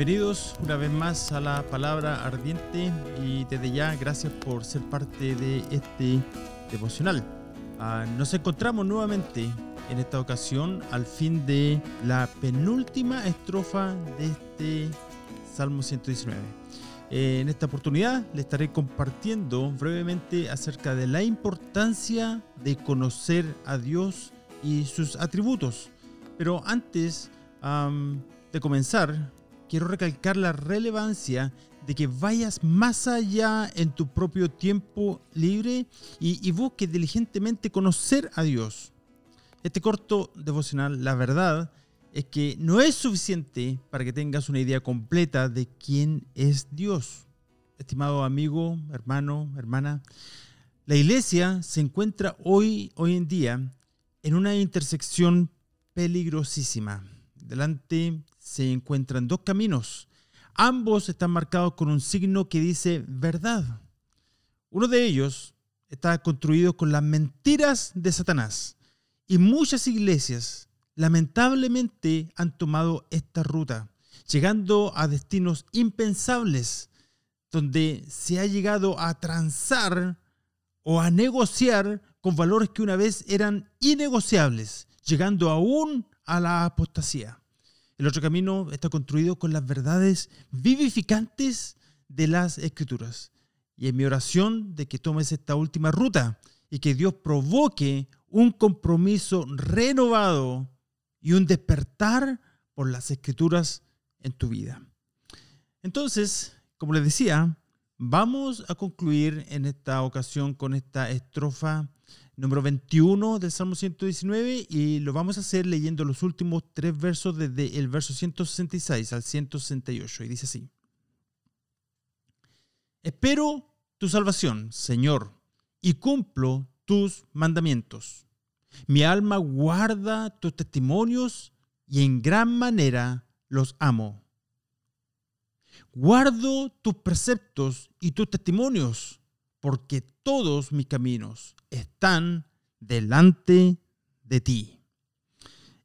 Bienvenidos una vez más a la palabra ardiente y desde ya gracias por ser parte de este devocional. Ah, nos encontramos nuevamente en esta ocasión al fin de la penúltima estrofa de este Salmo 119. en esta oportunidad le estaré compartiendo brevemente acerca de la importancia de conocer a Dios y sus atributos. Pero antes de comenzar, quiero recalcar la relevancia de que vayas más allá en tu propio tiempo libre y, busques diligentemente conocer a Dios. Este corto devocional, la verdad, es que no es suficiente para que tengas una idea completa de quién es Dios. Estimado amigo, hermano, hermana, la iglesia se encuentra hoy, hoy en día en una intersección peligrosísima. Delante se encuentran dos caminos. Ambos están marcados con un signo que dice verdad. Uno de ellos está construido con las mentiras de Satanás. Y muchas iglesias lamentablemente han tomado esta ruta, llegando a destinos impensables, donde se ha llegado a transar o a negociar con valores que una vez eran innegociables, llegando aún a la apostasía. El otro camino está construido con las verdades vivificantes de las escrituras. Y es mi oración de que tomes esta última ruta y que Dios provoque un compromiso renovado y un despertar por las escrituras en tu vida. Entonces, como les decía, vamos a concluir en esta ocasión con esta estrofa número 21 del Salmo 119 y lo vamos a hacer leyendo los últimos tres versos desde el verso 166 al 168 y dice así. Espero tu salvación, Señor, y cumplo tus mandamientos. Mi alma guarda tus testimonios y en gran manera los amo. Guardo tus preceptos y tus testimonios porque todos mis caminos están delante de ti.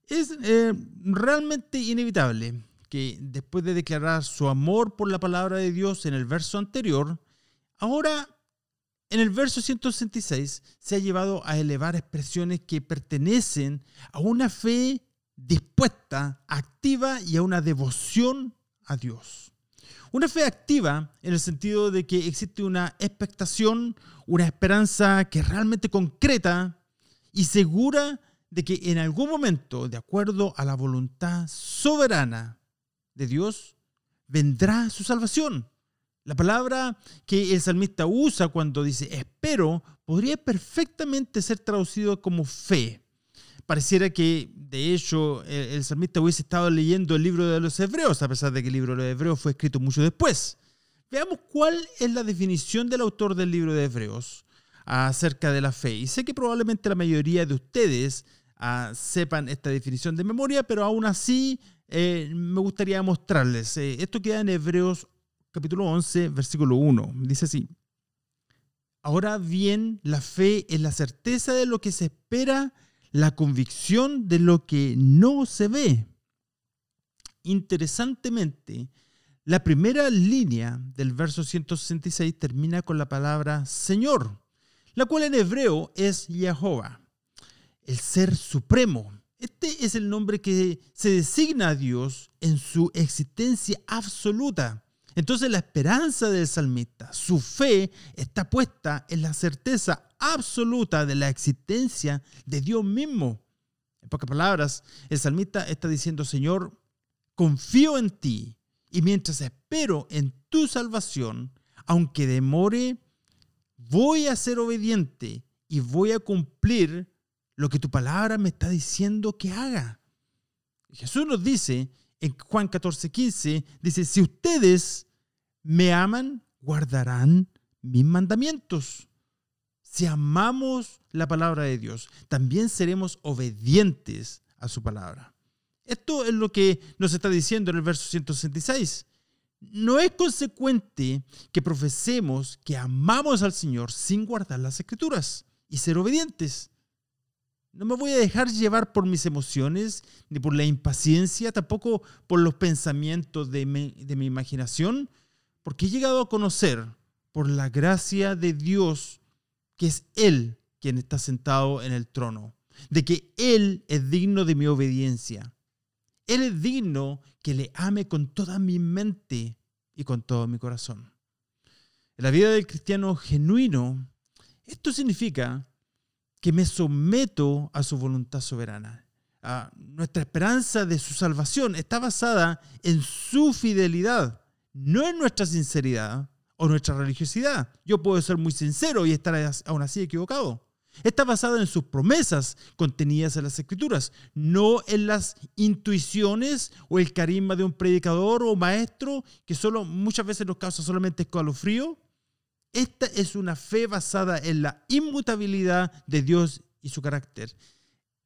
Es eh, realmente inevitable que después de declarar su amor por la palabra de Dios en el verso anterior, ahora en el verso 166 se ha llevado a elevar expresiones que pertenecen a una fe dispuesta, activa y a una devoción a Dios. Una fe activa en el sentido de que existe una expectación, una esperanza que es realmente concreta y segura de que en algún momento, de acuerdo a la voluntad soberana de Dios, vendrá su salvación. La palabra que el salmista usa cuando dice espero podría perfectamente ser traducido como fe pareciera que, de hecho, el, salmista hubiese estado leyendo el libro de los hebreos, a pesar de que el libro de los hebreos fue escrito mucho después. Veamos cuál es la definición del autor del libro de hebreos acerca de la fe. Y sé que probablemente la mayoría de ustedes ah, sepan esta definición de memoria, pero aún así eh, me gustaría mostrarles. Eh, esto queda en Hebreos capítulo 11, versículo 1. Dice así. Ahora bien, la fe es la certeza de lo que se espera la convicción de lo que no se ve. Interesantemente, la primera línea del verso 166 termina con la palabra Señor, la cual en hebreo es Jehová, el ser supremo. Este es el nombre que se designa a Dios en su existencia absoluta. Entonces la esperanza del salmista, su fe está puesta en la certeza absoluta de la existencia de Dios mismo. En pocas palabras, el salmista está diciendo, Señor, confío en ti y mientras espero en tu salvación, aunque demore, voy a ser obediente y voy a cumplir lo que tu palabra me está diciendo que haga. Jesús nos dice en Juan 14, 15, dice, si ustedes me aman, guardarán mis mandamientos. Si amamos la palabra de Dios, también seremos obedientes a su palabra. Esto es lo que nos está diciendo en el verso 166. No es consecuente que profesemos que amamos al Señor sin guardar las escrituras y ser obedientes. No me voy a dejar llevar por mis emociones, ni por la impaciencia, tampoco por los pensamientos de mi, de mi imaginación, porque he llegado a conocer por la gracia de Dios que es Él quien está sentado en el trono, de que Él es digno de mi obediencia. Él es digno que le ame con toda mi mente y con todo mi corazón. En la vida del cristiano genuino, esto significa que me someto a su voluntad soberana. nuestra esperanza de su salvación está basada en su fidelidad, no en nuestra sinceridad o nuestra religiosidad. Yo puedo ser muy sincero y estar aún así equivocado. Está basada en sus promesas contenidas en las escrituras, no en las intuiciones o el carisma de un predicador o maestro que solo muchas veces nos causa solamente escalofrío. Esta es una fe basada en la inmutabilidad de Dios y su carácter,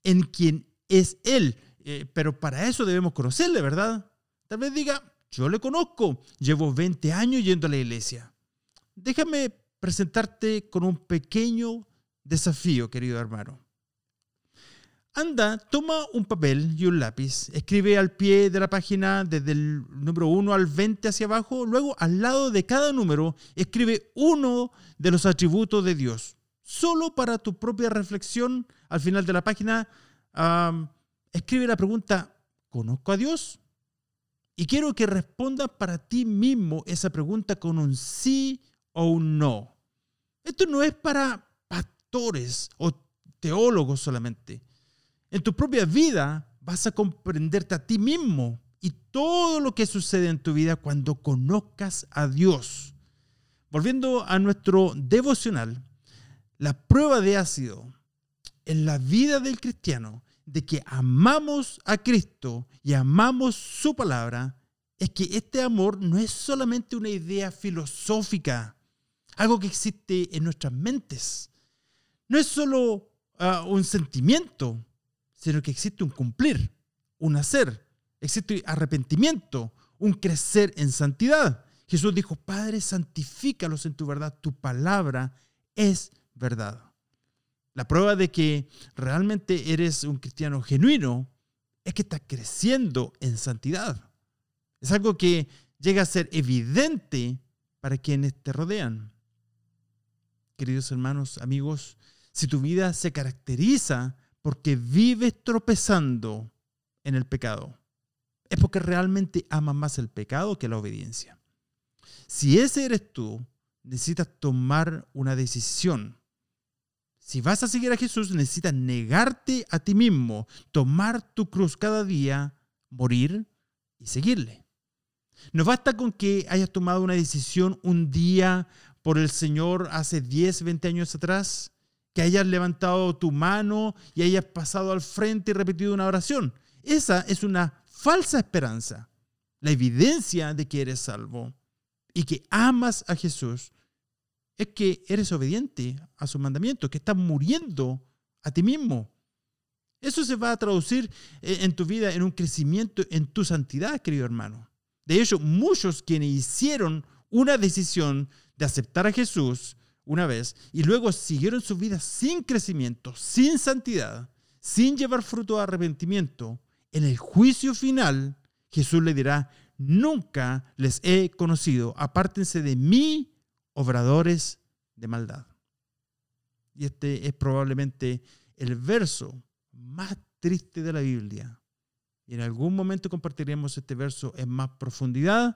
en quien es Él. Eh, pero para eso debemos conocerle, ¿verdad? Tal vez diga, yo le conozco, llevo 20 años yendo a la iglesia. Déjame presentarte con un pequeño desafío, querido hermano. Anda, toma un papel y un lápiz, escribe al pie de la página desde el número 1 al 20 hacia abajo, luego al lado de cada número escribe uno de los atributos de Dios. Solo para tu propia reflexión, al final de la página, escribe la pregunta, ¿conozco a Dios? Y quiero que respondas para ti mismo esa pregunta con un sí o un no. Esto no es para pastores o teólogos solamente. En tu propia vida vas a comprenderte a ti mismo y todo lo que sucede en tu vida cuando conozcas a Dios. Volviendo a nuestro devocional, la prueba de ácido en la vida del cristiano de que amamos a Cristo y amamos su palabra es que este amor no es solamente una idea filosófica, algo que existe en nuestras mentes. No es solo ah, un sentimiento, sino que existe un cumplir, un hacer, existe arrepentimiento, un crecer en santidad. Jesús dijo, Padre, santifícalos en tu verdad, tu palabra es verdad. La prueba de que realmente eres un cristiano genuino es que estás creciendo en santidad. Es algo que llega a ser evidente para quienes te rodean. Queridos hermanos, amigos, si tu vida se caracteriza porque vives tropezando en el pecado, es porque realmente amas más el pecado que la obediencia. Si ese eres tú, necesitas tomar una decisión si vas a seguir a Jesús, necesitas negarte a ti mismo, tomar tu cruz cada día, morir y seguirle. No basta con que hayas tomado una decisión un día por el Señor hace 10, 20 años atrás, que hayas levantado tu mano y hayas pasado al frente y repetido una oración. Esa es una falsa esperanza. La evidencia de que eres salvo y que amas a Jesús es que eres obediente a su mandamiento, que estás muriendo a ti mismo. Eso se va a traducir eh, en tu vida en un crecimiento en tu santidad, querido hermano. De hecho, muchos quienes hicieron una decisión de aceptar a Jesús una vez y luego siguieron su vida sin crecimiento, sin santidad, sin llevar fruto de arrepentimiento, en el juicio final Jesús le dirá, nunca les he conocido, apártense de mí, obradores de maldad. Y este es probablemente el verso más triste de la Biblia. Y en algún momento compartiremos este verso en más profundidad,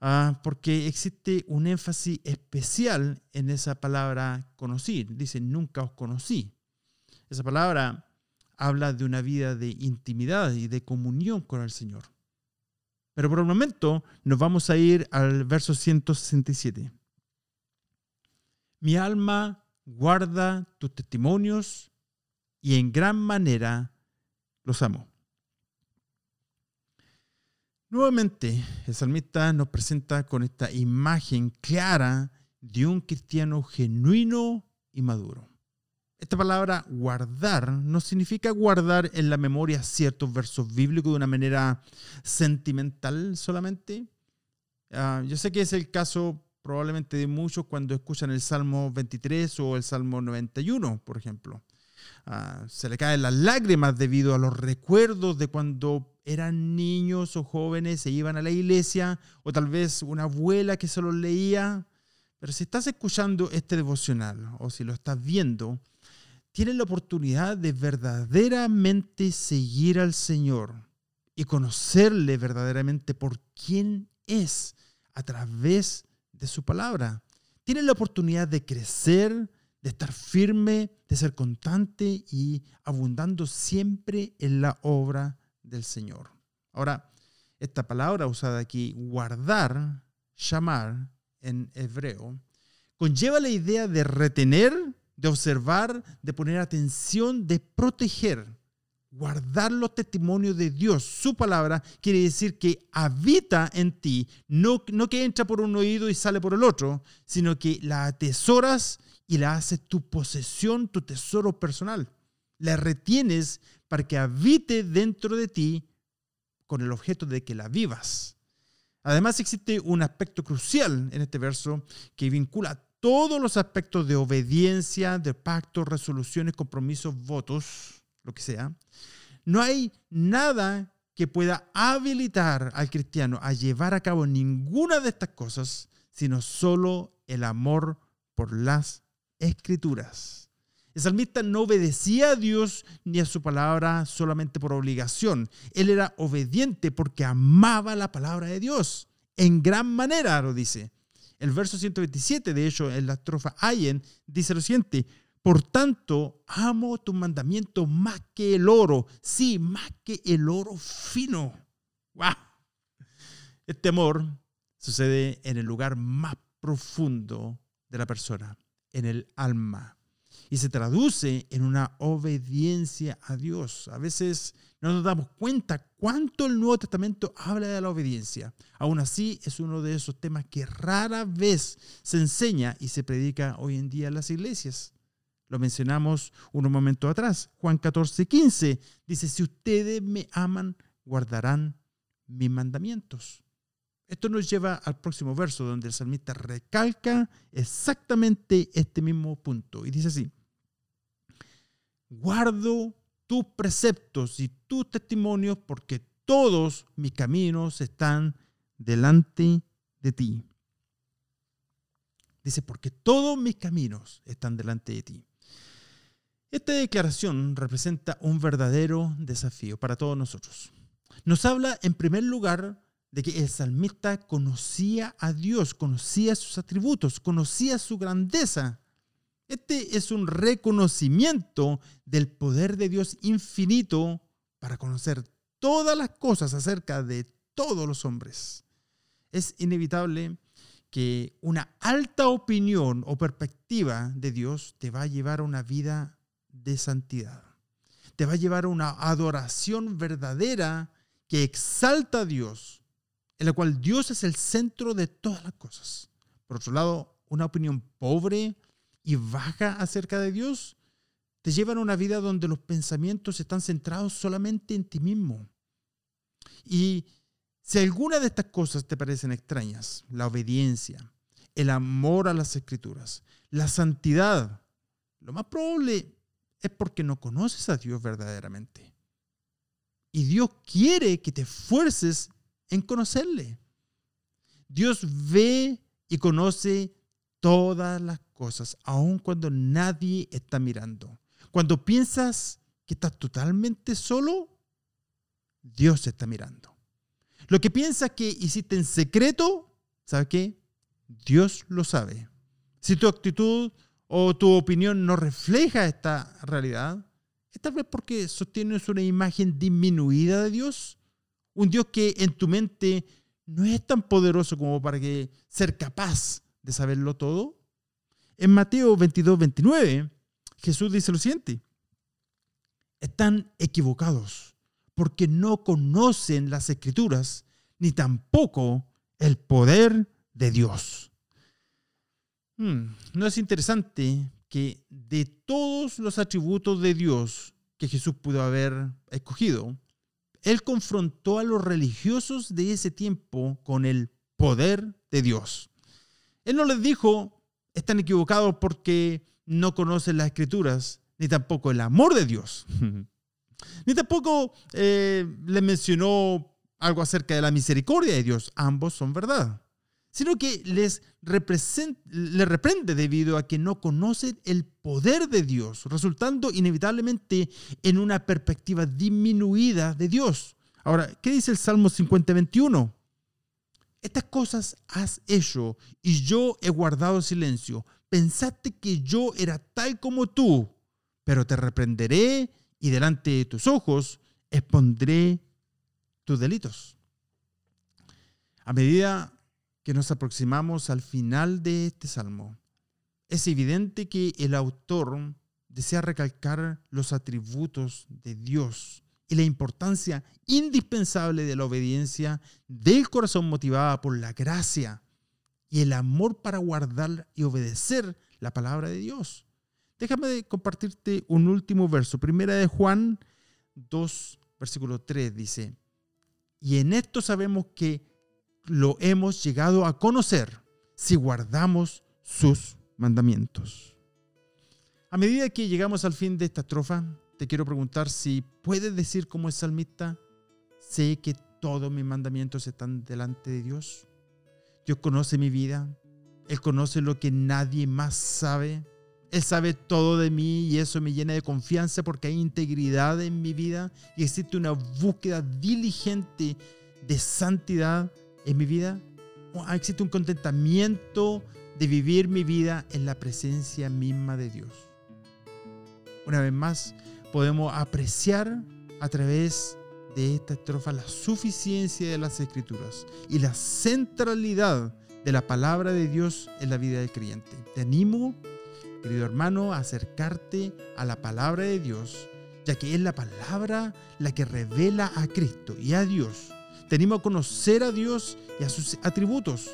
ah, porque existe un énfasis especial en esa palabra conocer. Dice, nunca os conocí. Esa palabra habla de una vida de intimidad y de comunión con el Señor. Pero por el momento nos vamos a ir al verso 167. Mi alma guarda tus testimonios y en gran manera los amo. Nuevamente, el salmista nos presenta con esta imagen clara de un cristiano genuino y maduro. Esta palabra guardar no significa guardar en la memoria ciertos versos bíblicos de una manera sentimental solamente. Ah, yo sé que es el caso probablemente de muchos cuando escuchan el Salmo 23 o el Salmo 91, por ejemplo. Ah, se le caen las lágrimas debido a los recuerdos de cuando eran niños o jóvenes, se iban a la iglesia, o tal vez una abuela que se los leía. Pero si estás escuchando este devocional o si lo estás viendo, tienes la oportunidad de verdaderamente seguir al Señor y conocerle verdaderamente por quién es a través de su palabra. Tienes la oportunidad de crecer, de estar firme, de ser constante y abundando siempre en la obra del Señor. Ahora, esta palabra usada aquí, guardar, llamar en hebreo, conlleva la idea de retener, de observar, de poner atención, de proteger. Guardar los testimonios de Dios, su palabra, quiere decir que habita en ti, no, no que entra por un oído y sale por el otro, sino que la atesoras y la haces tu posesión, tu tesoro personal. La retienes para que habite dentro de ti con el objeto de que la vivas. Además existe un aspecto crucial en este verso que vincula todos los aspectos de obediencia, de pactos, resoluciones, compromisos, votos, lo que sea. No hay nada que pueda habilitar al cristiano a llevar a cabo ninguna de estas cosas, sino solo el amor por las escrituras. El salmista no obedecía a Dios ni a su palabra solamente por obligación. Él era obediente porque amaba la palabra de Dios. En gran manera, lo dice. El verso 127, de hecho, en la estrofa Ayen, dice lo siguiente. Por tanto, amo tu mandamiento más que el oro. Sí, más que el oro fino. ¡Wow! Este amor sucede en el lugar más profundo de la persona en el alma y se traduce en una obediencia a Dios. A veces no nos damos cuenta cuánto el Nuevo Testamento habla de la obediencia. Aún así, es uno de esos temas que rara vez se enseña y se predica hoy en día en las iglesias. Lo mencionamos un momento atrás. Juan 14, 15 dice, si ustedes me aman, guardarán mis mandamientos. Esto nos lleva al próximo verso, donde el salmista recalca exactamente este mismo punto. Y dice así, guardo tus preceptos y tus testimonios porque todos mis caminos están delante de ti. Dice, porque todos mis caminos están delante de ti. Esta declaración representa un verdadero desafío para todos nosotros. Nos habla en primer lugar de que el salmista conocía a Dios, conocía sus atributos, conocía su grandeza. Este es un reconocimiento del poder de Dios infinito para conocer todas las cosas acerca de todos los hombres. Es inevitable que una alta opinión o perspectiva de Dios te va a llevar a una vida de santidad. Te va a llevar a una adoración verdadera que exalta a Dios en la cual Dios es el centro de todas las cosas. Por otro lado, una opinión pobre y baja acerca de Dios te llevan a una vida donde los pensamientos están centrados solamente en ti mismo. Y si alguna de estas cosas te parecen extrañas, la obediencia, el amor a las escrituras, la santidad, lo más probable es porque no conoces a Dios verdaderamente. Y Dios quiere que te esfuerces en conocerle. Dios ve y conoce todas las cosas, aun cuando nadie está mirando. Cuando piensas que estás totalmente solo, Dios está mirando. Lo que piensas que hiciste en secreto, ¿sabes qué? Dios lo sabe. Si tu actitud o tu opinión no refleja esta realidad, es tal vez porque sostienes una imagen disminuida de Dios un Dios que en tu mente no es tan poderoso como para que ser capaz de saberlo todo. En Mateo 22, 29, Jesús dice lo siguiente. Están equivocados porque no conocen las escrituras ni tampoco el poder de Dios. Hmm, ¿No es interesante que de todos los atributos de Dios que Jesús pudo haber escogido, él confrontó a los religiosos de ese tiempo con el poder de Dios. Él no les dijo, están equivocados porque no conocen las escrituras, ni tampoco el amor de Dios, ni tampoco eh, le mencionó algo acerca de la misericordia de Dios. Ambos son verdad sino que les, les reprende debido a que no conocen el poder de Dios, resultando inevitablemente en una perspectiva disminuida de Dios. Ahora, ¿qué dice el Salmo 50, 21? Estas cosas has hecho y yo he guardado silencio. Pensaste que yo era tal como tú, pero te reprenderé y delante de tus ojos expondré tus delitos. A medida que nos aproximamos al final de este salmo, es evidente que el autor desea recalcar los atributos de Dios y la importancia indispensable de la obediencia del corazón motivada por la gracia y el amor para guardar y obedecer la palabra de Dios. Déjame compartirte un último verso. Primera de Juan 2, versículo 3 dice, y en esto sabemos que lo hemos llegado a conocer si guardamos sus mandamientos. A medida que llegamos al fin de esta estrofa, te quiero preguntar si puedes decir como es salmista, sé que todos mis mandamientos están delante de Dios. Dios conoce mi vida, Él conoce lo que nadie más sabe. Él sabe todo de mí y eso me llena de confianza porque hay integridad en mi vida y existe una búsqueda diligente de santidad en mi vida, existe un contentamiento de vivir mi vida en la presencia misma de Dios. Una vez más, podemos apreciar a través de esta estrofa la suficiencia de las escrituras y la centralidad de la palabra de Dios en la vida del creyente. Te animo, querido hermano, a acercarte a la palabra de Dios, ya que es la palabra la que revela a Cristo y a Dios tenemos a conocer a Dios y a sus atributos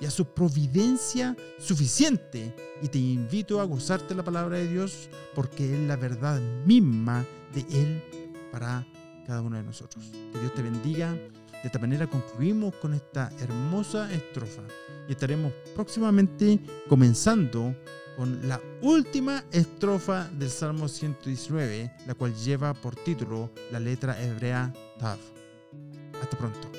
y a su providencia suficiente. Y te invito a gozarte la palabra de Dios porque es la verdad misma de Él para cada uno de nosotros. Que Dios te bendiga. De esta manera concluimos con esta hermosa estrofa y estaremos próximamente comenzando con la última estrofa del Salmo 119, la cual lleva por título la letra hebrea Tav. Hasta pronto.